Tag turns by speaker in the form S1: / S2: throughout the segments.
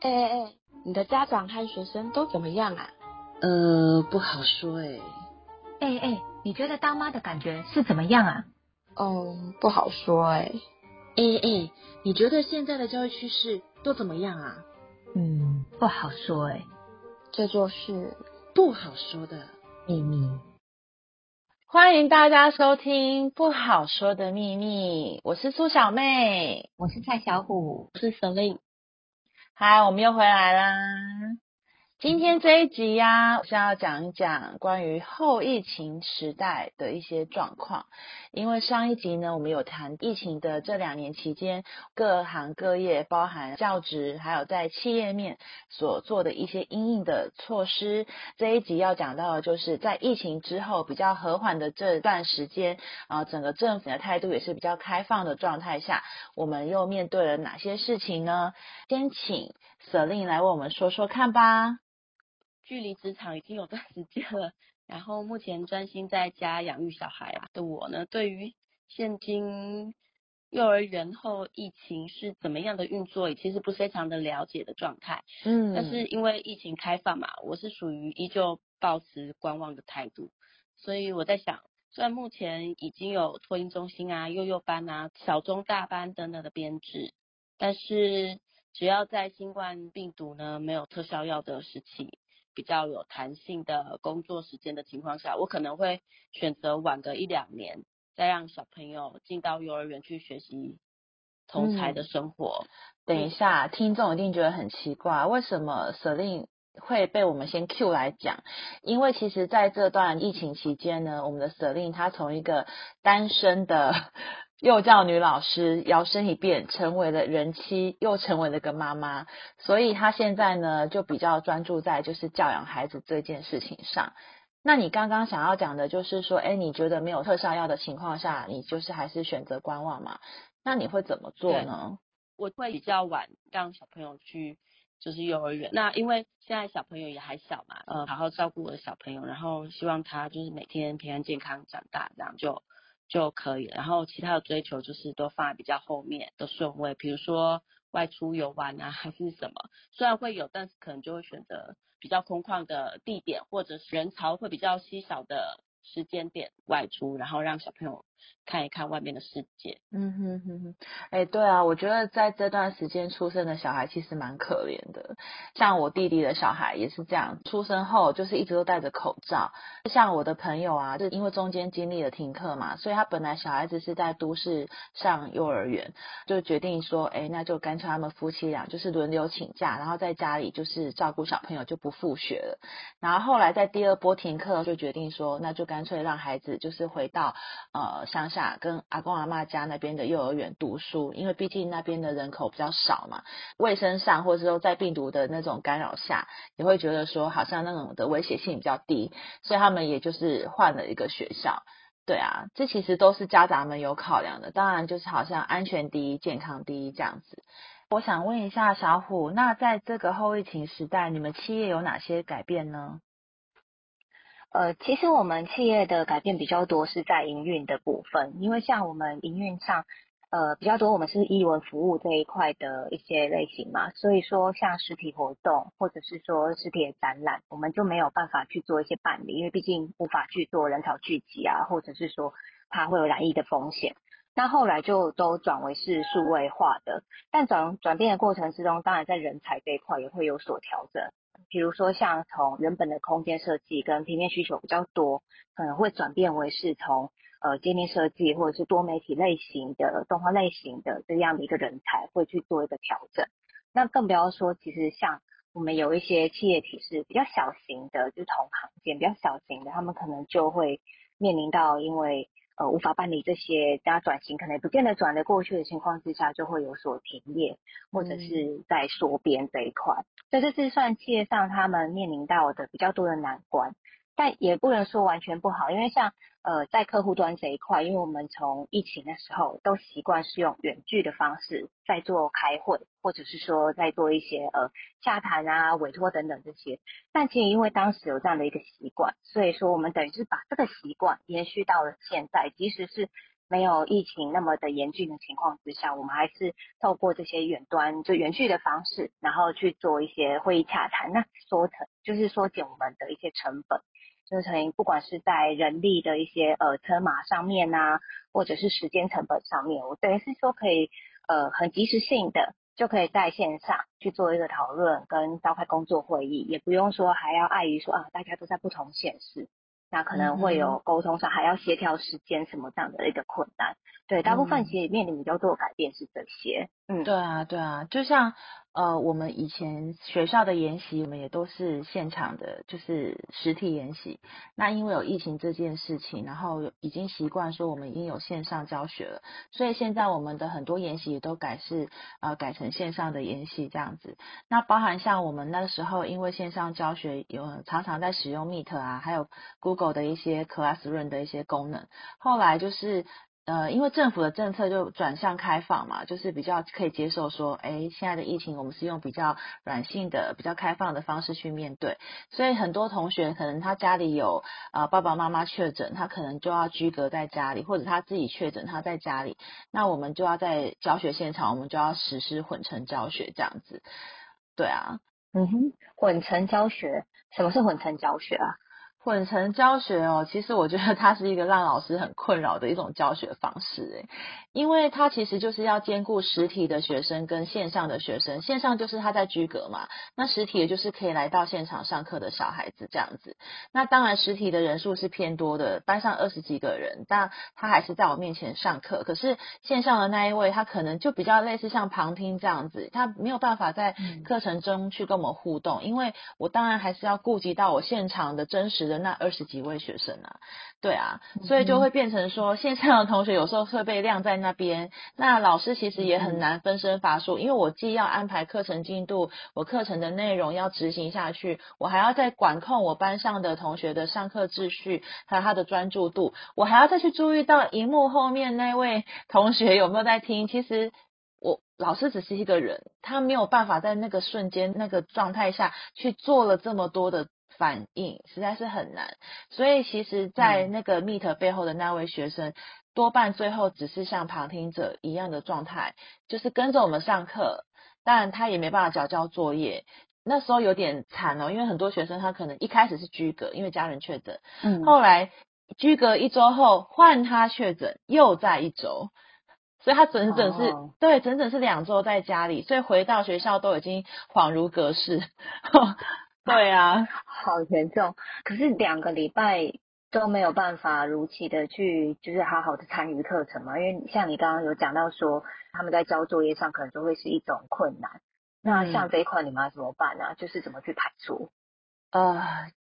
S1: 哎哎哎，你的家长和学生都怎么样啊？
S2: 呃，不好说哎。
S3: 哎哎，你觉得当妈的感觉是怎么样啊？
S1: 嗯，不好说哎。
S2: 哎哎，你觉得现在的教育趋势都怎么样啊？
S3: 嗯，不好说哎。
S1: 这就是
S2: 不好说的
S3: 秘密。
S4: 欢迎大家收听《不好说的秘密》，我是苏小妹，
S3: 我是蔡小虎，
S1: 我是 Selin。
S4: 嗨，我们又回来啦。今天这一集呀，我是要讲一讲关于后疫情时代的一些状况。因为上一集呢，我们有谈疫情的这两年期间，各行各业，包含教职，还有在企业面所做的一些应应的措施。这一集要讲到的就是在疫情之后比较和缓的这段时间，啊，整个政府的态度也是比较开放的状态下，我们又面对了哪些事情呢？先请 Selin 来为我们说说看吧。
S1: 距离职场已经有段时间了，然后目前专心在家养育小孩啊的我呢，对于现今幼儿园后疫情是怎么样的运作，其实不是非常的了解的状态。嗯，但是因为疫情开放嘛，我是属于依旧保持观望的态度，所以我在想，虽然目前已经有托婴中心啊、幼幼班啊、小中大班等等的编制，但是只要在新冠病毒呢没有特效药的时期。比较有弹性的工作时间的情况下，我可能会选择晚个一两年，再让小朋友进到幼儿园去学习同才的生活。
S4: 等一下，听众一定觉得很奇怪，为什么 Selin 会被我们先 Q 来讲？因为其实在这段疫情期间呢，我们的 Selin 他从一个单身的。幼教女老师摇身一变成为了人妻，又成为了个妈妈，所以她现在呢就比较专注在就是教养孩子这件事情上。那你刚刚想要讲的就是说，哎，你觉得没有特效药的情况下，你就是还是选择观望嘛？那你会怎么做呢？
S1: 我会比较晚让小朋友去就是幼儿园，那因为现在小朋友也还小嘛，呃，好好照顾我的小朋友，然后希望他就是每天平安健康长大，这样就。就可以，然后其他的追求就是都放在比较后面的顺位，比如说外出游玩啊，还是什么，虽然会有，但是可能就会选择比较空旷的地点，或者是人潮会比较稀少的时间点外出，然后让小朋友。看一看外面的世界。
S4: 嗯哼哼哼，哎，对啊，我觉得在这段时间出生的小孩其实蛮可怜的。像我弟弟的小孩也是这样，出生后就是一直都戴着口罩。像我的朋友啊，就因为中间经历了停课嘛，所以他本来小孩子是在都市上幼儿园，就决定说，哎，那就干脆他们夫妻俩就是轮流请假，然后在家里就是照顾小朋友，就不复学了。然后后来在第二波停课，就决定说，那就干脆让孩子就是回到呃乡下。跟阿公阿妈家那边的幼儿园读书，因为毕竟那边的人口比较少嘛，卫生上或者说在病毒的那种干扰下，也会觉得说好像那种的危险性比较低，所以他们也就是换了一个学校。对啊，这其实都是家长们有考量的，当然就是好像安全第一、健康第一这样子。我想问一下小虎，那在这个后疫情时代，你们企业有哪些改变呢？
S3: 呃，其实我们企业的改变比较多是在营运的部分，因为像我们营运上，呃，比较多我们是译文服务这一块的一些类型嘛，所以说像实体活动或者是说实体的展览，我们就没有办法去做一些办理，因为毕竟无法去做人潮聚集啊，或者是说它会有染疫的风险。那后来就都转为是数位化的，但转转变的过程之中，当然在人才这一块也会有所调整。比如说，像从原本的空间设计跟平面需求比较多，可能会转变为是从呃界面设计或者是多媒体类型的动画类型的这样的一个人才会去做一个调整。那更不要说，其实像我们有一些企业体是比较小型的，就同行间比较小型的，他们可能就会面临到因为。呃，无法办理这些加转型，可能也不见得转得过去的情况之下，就会有所停业，或者是在缩编这一块。这就是算企业上他们面临到的比较多的难关。但也不能说完全不好，因为像呃在客户端这一块，因为我们从疫情的时候都习惯是用远距的方式在做开会，或者是说在做一些呃洽谈啊、委托等等这些。但其实因为当时有这样的一个习惯，所以说我们等于是把这个习惯延续到了现在，即使是没有疫情那么的严峻的情况之下，我们还是透过这些远端就远距的方式，然后去做一些会议洽谈，那缩成就是缩减我们的一些成本。就是成不管是在人力的一些呃车马上面呐，或者是时间成本上面，我等于是说可以呃很及时性的就可以在线上去做一个讨论跟召开工作会议，也不用说还要碍于说啊大家都在不同县市，那可能会有沟通上还要协调时间什么这样的一个困难。对，大部分其实面临比较多的改变是这些。嗯，
S4: 对啊，对啊，就像。呃，我们以前学校的研习，我们也都是现场的，就是实体研习。那因为有疫情这件事情，然后已经习惯说我们已经有线上教学了，所以现在我们的很多研习也都改是呃改成线上的研习这样子。那包含像我们那时候，因为线上教学有常常在使用 Meet 啊，还有 Google 的一些 Classroom 的一些功能，后来就是。呃，因为政府的政策就转向开放嘛，就是比较可以接受说，哎，现在的疫情我们是用比较软性的、比较开放的方式去面对，所以很多同学可能他家里有啊爸爸妈妈确诊，他可能就要居隔在家里，或者他自己确诊他在家里，那我们就要在教学现场，我们就要实施混成教学这样子，对啊，
S3: 嗯哼，混成教学，什么是混成教学啊？
S4: 混成教学哦，其实我觉得它是一个让老师很困扰的一种教学方式诶，因为它其实就是要兼顾实体的学生跟线上的学生，线上就是他在居隔嘛，那实体也就是可以来到现场上课的小孩子这样子。那当然实体的人数是偏多的，班上二十几个人，但他还是在我面前上课。可是线上的那一位，他可能就比较类似像旁听这样子，他没有办法在课程中去跟我们互动，因为我当然还是要顾及到我现场的真实的。那二十几位学生啊，对啊，所以就会变成说，线上的同学有时候会被晾在那边，那老师其实也很难分身乏术，因为我既要安排课程进度，我课程的内容要执行下去，我还要再管控我班上的同学的上课秩序，还有他的专注度，我还要再去注意到荧幕后面那位同学有没有在听。其实我老师只是一个人，他没有办法在那个瞬间那个状态下去做了这么多的。反应实在是很难，所以其实，在那个 Meet 背后的那位学生，多半最后只是像旁听者一样的状态，就是跟着我们上课，但他也没办法交交作业。那时候有点惨哦，因为很多学生他可能一开始是居隔，因为家人确诊，嗯，后来居隔一周后换他确诊，又在一周，所以他整整是对整整是两周在家里，所以回到学校都已经恍如隔世。对啊，
S3: 好严重。可是两个礼拜都没有办法如期的去，就是好好的参与课程嘛。因为像你刚刚有讲到说，他们在交作业上可能就会是一种困难。那像这一块你们要怎么办呢？就是怎么去排除？
S4: 呃。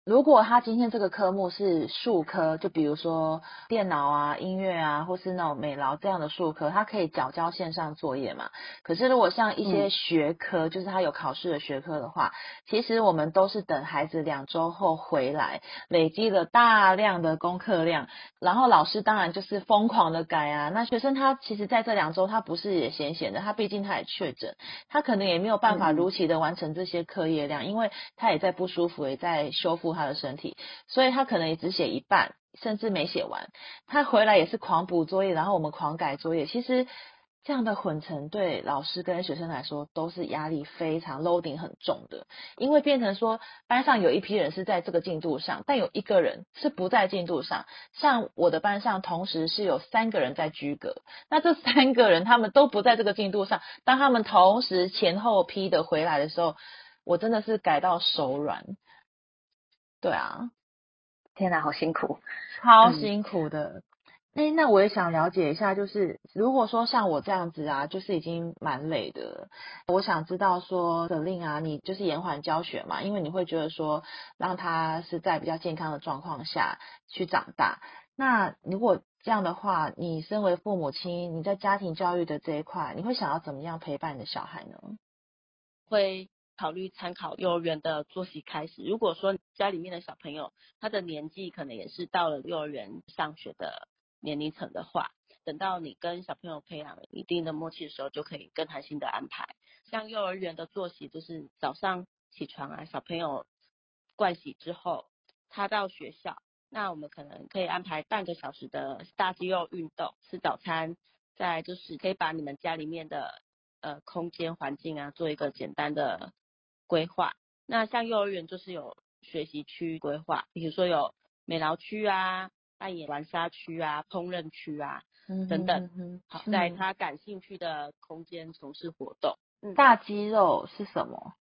S4: 如果他今天这个科目是数科，就比如说电脑啊、音乐啊，或是那种美劳这样的数科，他可以缴交线上作业嘛。可是如果像一些学科，就是他有考试的学科的话，其实我们都是等孩子两周后回来，累积了大量的功课量，然后老师当然就是疯狂的改啊。那学生他其实在这两周他不是也闲闲的，他毕竟他也确诊，他可能也没有办法如期的完成这些课业量，因为他也在不舒服，也在修复。他的身体，所以他可能也只写一半，甚至没写完。他回来也是狂补作业，然后我们狂改作业。其实这样的混成对老师跟学生来说都是压力非常 loading 很重的，因为变成说班上有一批人是在这个进度上，但有一个人是不在进度上。像我的班上同时是有三个人在居格，那这三个人他们都不在这个进度上。当他们同时前后批的回来的时候，我真的是改到手软。对啊，
S3: 天哪，好辛苦，
S4: 超辛苦的。哎，那我也想了解一下，就是如果说像我这样子啊，就是已经蛮累的，我想知道说的令啊，你就是延缓教学嘛，因为你会觉得说让他是在比较健康的状况下去长大。那如果这样的话，你身为父母亲，你在家庭教育的这一块，你会想要怎么样陪伴你的小孩呢？
S1: 会。考虑参考幼儿园的作息开始。如果说家里面的小朋友他的年纪可能也是到了幼儿园上学的年龄层的话，等到你跟小朋友培养一定的默契的时候，就可以更弹性的安排。像幼儿园的作息，就是早上起床啊，小朋友盥洗之后，他到学校，那我们可能可以安排半个小时的大肌肉运动，吃早餐，再就是可以把你们家里面的呃空间环境啊做一个简单的规划。那像幼儿园就是有学习区规划，比如说有美劳区啊、扮演玩沙区啊、烹饪区啊等等。
S4: 嗯
S1: 好，
S4: 嗯
S1: 在他感兴趣的空间从事活动。嗯，
S4: 大肌肉是什么？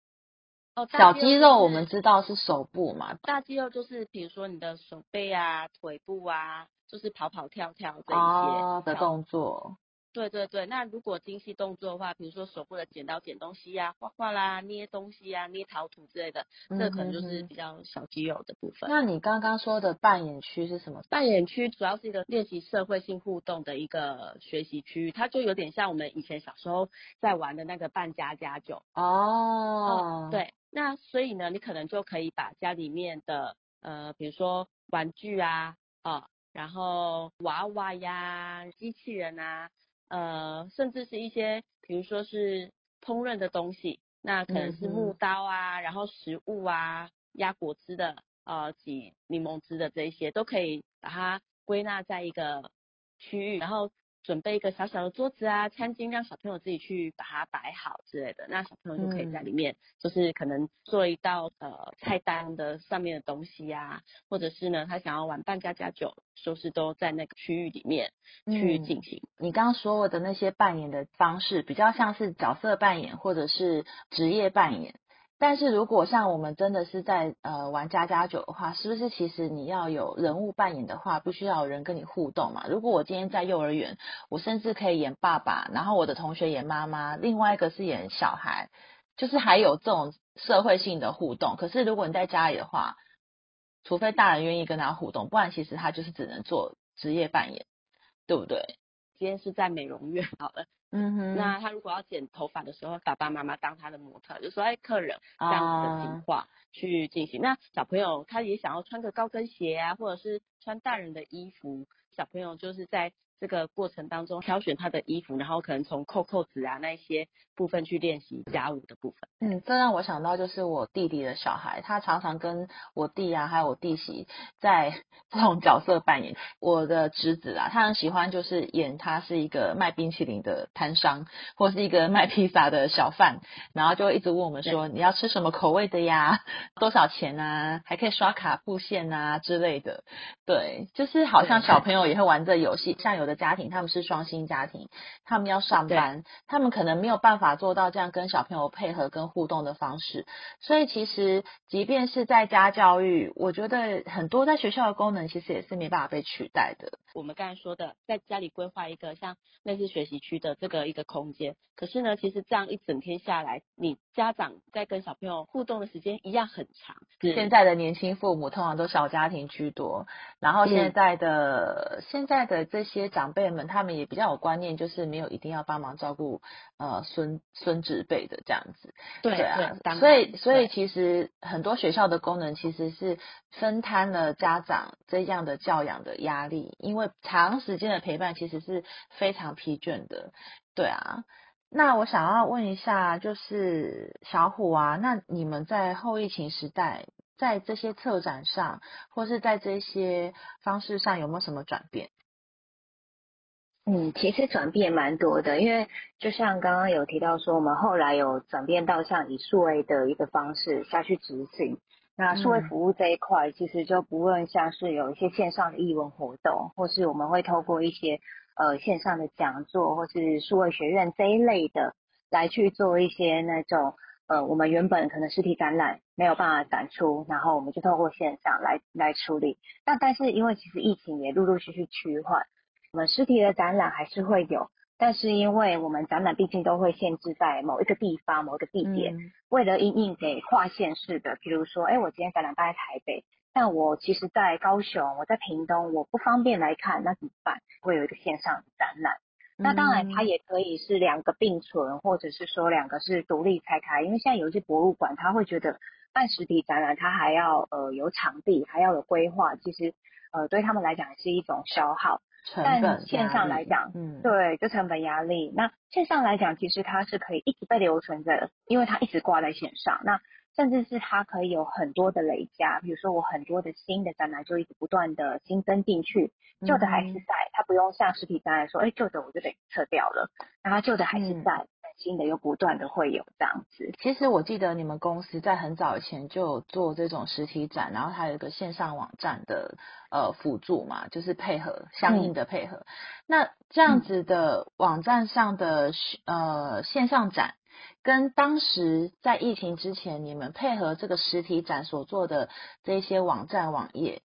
S1: 哦，大
S4: 小肌肉我们知道是手部嘛，
S1: 大肌肉就是比如说你的手背啊、腿部啊，就是跑跑跳跳这一些。
S4: 哦的
S1: 跳
S4: 动作。
S1: 对对对，那如果精细动作的话，比如说手部的剪刀剪东西呀、画画啦、捏东西呀、捏陶土之类的，这可能就是比较小肌肉的部分。
S4: 那你刚刚说的扮演区是什么？
S1: 扮演区主要是一个练习社会性互动的一个学习区域，它就有点像我们以前小时候在玩的那个扮家家酒。
S4: 哦，，
S1: 对，那所以呢，你可能就可以把家里面的呃，比如说玩具啊，啊、然后娃娃呀、机器人啊，呃，甚至是一些比如说是烹饪的东西，那可能是木刀啊，然后食物啊，压果汁的，呃，挤柠檬汁的这一些，都可以把它归纳在一个区域，然后准备一个小小的桌子啊、餐巾，让小朋友自己去把它摆好之类的。那小朋友就可以在
S4: 嗯
S1: 里面，就是可能做一道呃菜单的上面的东西呀、或者是呢他想要玩扮家家酒，就是都在那个区域里面去
S4: 嗯
S1: 进行。
S4: 你刚刚说的那些扮演的方式，比较像是角色扮演或者是职业扮演。但是如果像我们真的是在呃玩家家酒的话，是不是其实你要有人物扮演的话，必须要有人跟你互动嘛？如果我今天在幼儿园，我甚至可以演爸爸，然后我的同学演妈妈，另外一个是演小孩，就是还有这种社会性的互动。可是如果你在家里的话，除非大人愿意跟他互动，不然其实他就是只能做职业扮演，对不对？
S1: 今天是在美容院 好了，
S4: 嗯哼。
S1: 那他如果要剪头发的时候，爸爸妈妈当他的模特，就说哎客人这样子的情
S4: 啊
S1: 况去进行。那小朋友他也想要穿个高跟鞋啊，或者是穿大人的衣服，小朋友就是在这个过程当中挑选他的衣服，然后可能从扣扣子啊那一些部分去练习家务的部分。
S4: 嗯，这让我想到就是我弟弟的小孩，他常常跟我弟啊，还有我弟媳在 这种角色扮演。我的侄子啊，他很喜欢就是演他是一个卖冰淇淋的摊商，或是一个卖披萨的小贩，然后就一直问我们说你要吃什么口味的呀，多少钱啊，还可以刷卡付现啊之类的。对，就是好像小朋友也会玩这游戏，像有的家庭他们是双薪家庭，他们要上班，他们可能没有办法做到这样跟小朋友配合跟互动的方式，所以其实即便是在家教育，我觉得很多在学校的功能其实也是没办法被取代的。
S1: 我们刚才说的，在家里规划一个像类似学习区的这个一个空间，可是呢，其实这样一整天下来，你家长在跟小朋友互动的时间一样很长。
S4: 现在的年轻父母通常都小家庭居多，然后现
S1: 嗯
S4: 在的、现在的这些长辈们，他们也比较有观念，就是没有一定要帮忙照顾呃孙孙子辈的这样子。
S1: 对
S4: 啊，
S1: 当
S4: 所以所以其实很多学校的功能其实是分摊了家长这样的教养的压力，因为长时间的陪伴其实是非常疲倦的。对啊，那我想要问一下，就是小虎啊，那你们在后疫情时代，在这些策展上，或是在这些方式上，有没有什么转变？
S3: 嗯，其实转变蛮多的，因为就像刚刚有提到说，我们后来有转变到像以数位的一个方式下去执行。那数位
S4: 嗯
S3: 服务这一块，其实就不论像是有一些线上的义文活动，或是我们会透过一些呃线上的讲座，或是数位学院这一类的，来去做一些那种呃我们原本可能实体展览没有办法展出，然后我们就透过线上来来处理。那但是因为其实疫情也陆陆续续趋缓。我们实体的展览还是会有，但是因为我们展览毕竟都会限制在某一个地方、某一个地点，
S4: 嗯
S3: 为了因应给跨县市的，比如说，哎，我今天展览办在台北，但我其实在高雄，我在屏东，我不方便来看，那怎么办？会有一个线上展览。那当然，它
S4: 嗯
S3: 也可以是两个并存，或者是说两个是独立拆开。因为现在有一些博物馆，他会觉得办实体展览，它还要呃有场地，还要有规划，其实呃对他们来讲是一种消耗。但
S4: 成本
S3: 线上来讲
S4: 嗯，
S3: 对，就成本压力。那线上来讲，其实它是可以一直被留存着的，因为它一直挂在线上。那甚至是它可以有很多的累加，比如说我很多的新的展览就一直不断的新增进去，旧的还是在，它不用像实体展览说，哎，旧的我就得撤掉了，然后旧的还是在。新的又不断的会有这样子。
S4: 其实我记得你们公司在很早以前就有做这种实体展，然后它有一个线上网站的呃辅助嘛，就是配合相应的配合。那这样子的网站上的呃线上展，跟当时在疫情之前你们配合这个实体展所做的这些网站网页，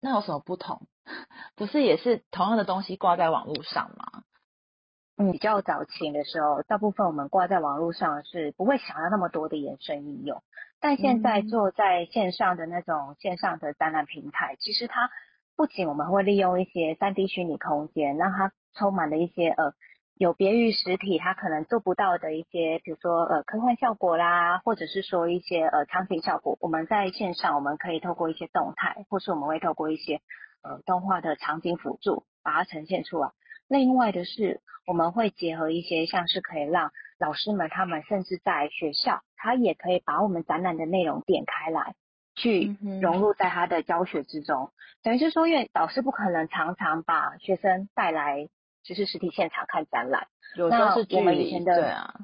S4: 那有什么不同？不是也是同样的东西挂在网络上吗？
S3: 嗯，比较早期的时候，大部分我们挂在网络上是不会想要那么多的延伸应用，但现在做在线上的那种线上的展览平台，其实它不仅我们会利用一些三 D 虚拟空间，让它充满了一些呃有别于实体它可能做不到的一些，比如说呃科幻效果啦，或者是说一些呃场景效果，我们在线上我们可以透过一些动态，或是我们会透过一些呃动画的场景辅助，把它呈现出来。另外的是，我们会结合一些像是可以让老师们他们甚至在学校，他也可以把我们展览的内容点开来，去融入在他的教学之中。等于是说，因为老师不可能常常把学生带来就是实体现场看展览，
S4: 有时候是距离，对啊。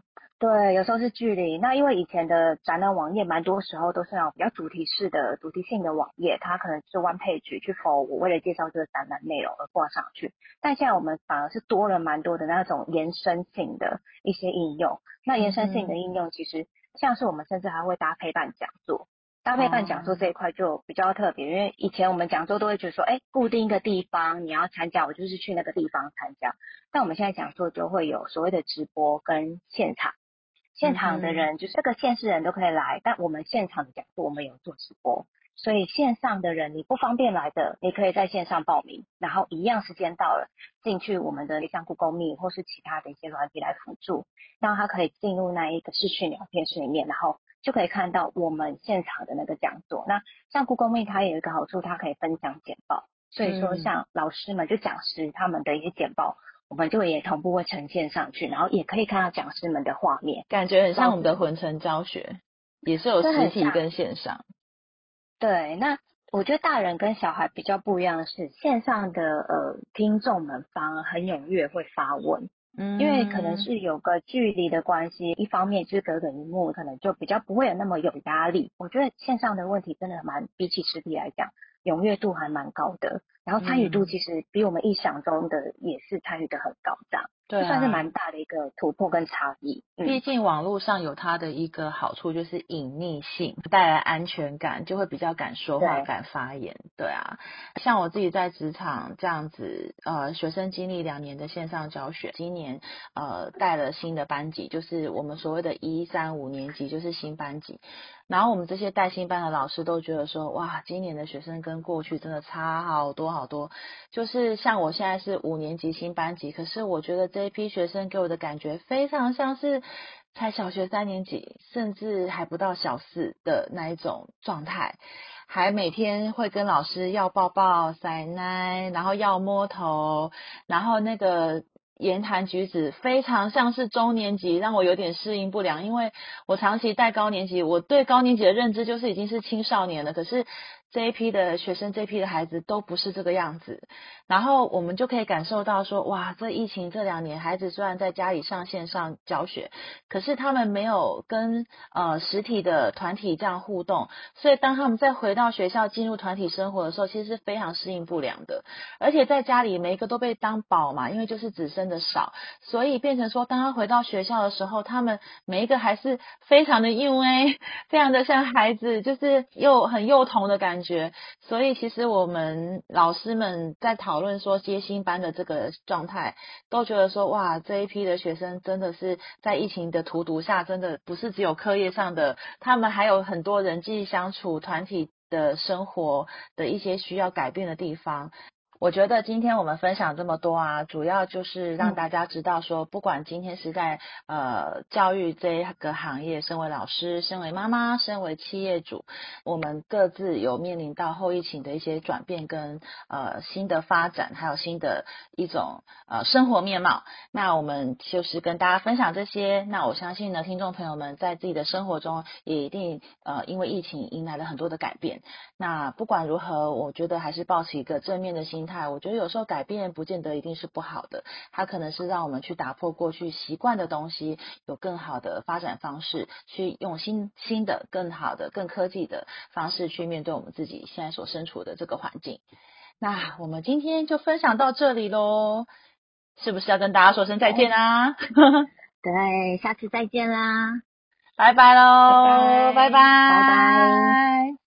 S3: 对，有时候是距离。那因为以前的展览网页，蛮多时候都是那种比较主题式的、主题性的网页，它可能是 one page 去 for 我为了介绍这个展览内容而挂上去。但现在我们反而是多了蛮多的那种延伸性的一些应用。那延伸性的应用，其实像是我们甚至还会搭配办讲座。搭配办讲座这一块就比较特别，因为以前我们讲座都会觉得说，哎，固定一个地方你要参加，我就是去那个地方参加。但我们现在讲座就会有所谓的直播跟现场。现场的人就是这个县市人都可以来，但我们现场的讲座我们有做直播，所以线上的人你不方便来的，你可以在线上报名，然后一样时间到了进去我们的像 Google Meet 或是其他的一些软体来辅助，让他可以进入那一个视讯聊天室里面，然后就可以看到我们现场的那个讲座。那像 Google Meet 它有一个好处，它可以分享简报，所以说像老师们就讲师他们的一些简报。我们就也同步会呈现上去，然后也可以看到讲师们的画面，
S4: 感觉很像我们的混成教学，也是有实体跟线上。
S3: 对，那我觉得大人跟小孩比较不一样的是，线上的呃听众们反而很踊跃会发问，嗯，因为可能是有个距离的关系，一方面就是隔着荧幕，可能就比较不会有那么有压力。我觉得线上的问题真的蛮比起实体来讲。踊跃度还蛮高的，然后参与度其实比我们意想中的也是参与的很高，这样。
S4: 对，
S3: 算是蛮大的一个突破跟差异。
S4: 毕竟网络上有它的一个好处，就是隐匿性带来安全感，就会比较敢说话、敢发言。对啊，像我自己在职场这样子，呃，学生经历两年的线上教学，今年呃带了新的班级，就是我们所谓的一三五年级，就是新班级。然后我们这些带新班的老师都觉得说，哇，今年的学生跟过去真的差好多好多。就是像我现在是五年级新班级，可是我觉得这一批学生给我的感觉非常像是才小学三年级，甚至还不到小四的那一种状态，还每天会跟老师要抱抱、塞奶，然后要摸头，然后那个。言谈举止非常像是中年级，让我有点适应不良，因为我长期带高年级，我对高年级的认知就是已经是青少年了，可是。这一批的学生，这一批的孩子都不是这个样子，然后我们就可以感受到说，哇，这疫情这两年，孩子虽然在家里上线上教学，可是他们没有跟呃实体的团体这样互动，所以当他们再回到学校进入团体生活的时候，其实是非常适应不良的。而且在家里每一个都被当宝嘛，因为就是只生的少，所以变成说，当他回到学校的时候，他们每一个还是非常的幼哎，非常的像孩子，就是又很幼童的感觉。觉，所以其实我们老师们在讨论说接新班的这个状态，都觉得说哇，这一批的学生真的是在疫情的荼毒下，真的不是只有课业上的，他们还有很多人际相处、团体的生活的一些需要改变的地方。我觉得今天我们分享这么多啊，主要就是让大家知道说，不管今天是在呃教育这个行业，身为老师，身为妈妈，身为企业主，我们各自有面临到后疫情的一些转变跟呃新的发展，还有新的一种呃生活面貌。那我们就是跟大家分享这些。那我相信呢，听众朋友们在自己的生活中也一定呃因为疫情迎来了很多的改变。那不管如何，我觉得还是保持一个正面的心态。我觉得有时候改变不见得一定是不好的，它可能是让我们去打破过去习惯的东西，有更好的发展方式，去用新新的、更好的、更科技的方式去面对我们自己现在所身处的这个环境。那我们今天就分享到这里喽，是不是要跟大家说声再见啊？
S3: 对，下次再见啦，
S4: 拜拜喽，
S3: 拜拜，
S4: 拜拜。